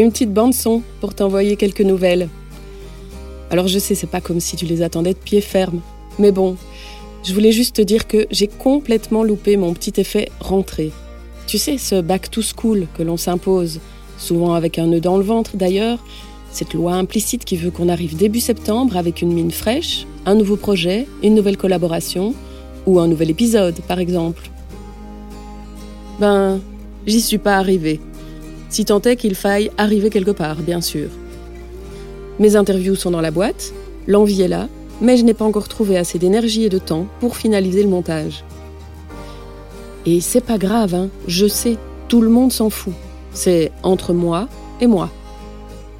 une petite bande son pour t'envoyer quelques nouvelles. Alors je sais, c'est pas comme si tu les attendais de pied ferme, mais bon, je voulais juste te dire que j'ai complètement loupé mon petit effet rentrée. Tu sais, ce back to school que l'on s'impose, souvent avec un nœud dans le ventre d'ailleurs, cette loi implicite qui veut qu'on arrive début septembre avec une mine fraîche, un nouveau projet, une nouvelle collaboration ou un nouvel épisode par exemple. Ben, j'y suis pas arrivée. Si tant est qu'il faille arriver quelque part, bien sûr. Mes interviews sont dans la boîte, l'envie est là, mais je n'ai pas encore trouvé assez d'énergie et de temps pour finaliser le montage. Et c'est pas grave, hein, je sais, tout le monde s'en fout. C'est entre moi et moi.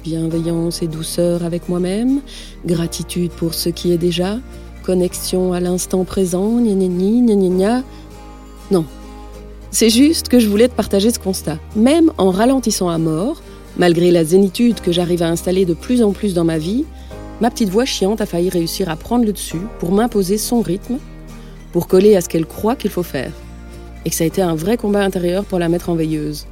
Bienveillance et douceur avec moi-même, gratitude pour ce qui est déjà, connexion à l'instant présent, gna gna gna gna gna. Non. C'est juste que je voulais te partager ce constat. Même en ralentissant à mort, malgré la zénitude que j'arrive à installer de plus en plus dans ma vie, ma petite voix chiante a failli réussir à prendre le dessus pour m'imposer son rythme, pour coller à ce qu'elle croit qu'il faut faire. Et que ça a été un vrai combat intérieur pour la mettre en veilleuse.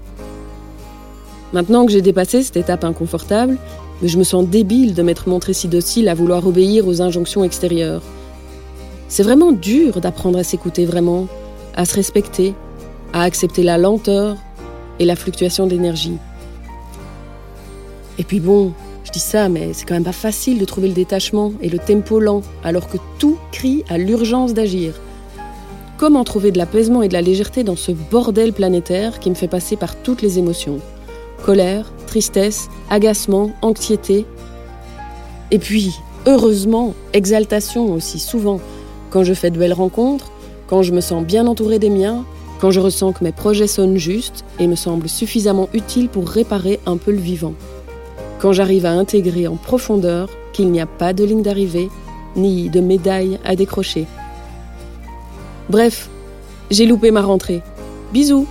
Maintenant que j'ai dépassé cette étape inconfortable, je me sens débile de m'être montré si docile à vouloir obéir aux injonctions extérieures. C'est vraiment dur d'apprendre à s'écouter vraiment, à se respecter, à accepter la lenteur et la fluctuation d'énergie. Et puis bon, je dis ça, mais c'est quand même pas facile de trouver le détachement et le tempo lent, alors que tout crie à l'urgence d'agir. Comment trouver de l'apaisement et de la légèreté dans ce bordel planétaire qui me fait passer par toutes les émotions? Colère, tristesse, agacement, anxiété. Et puis, heureusement, exaltation aussi souvent, quand je fais de belles rencontres, quand je me sens bien entouré des miens, quand je ressens que mes projets sonnent justes et me semblent suffisamment utiles pour réparer un peu le vivant quand j'arrive à intégrer en profondeur qu'il n'y a pas de ligne d'arrivée ni de médaille à décrocher. Bref, j'ai loupé ma rentrée. Bisous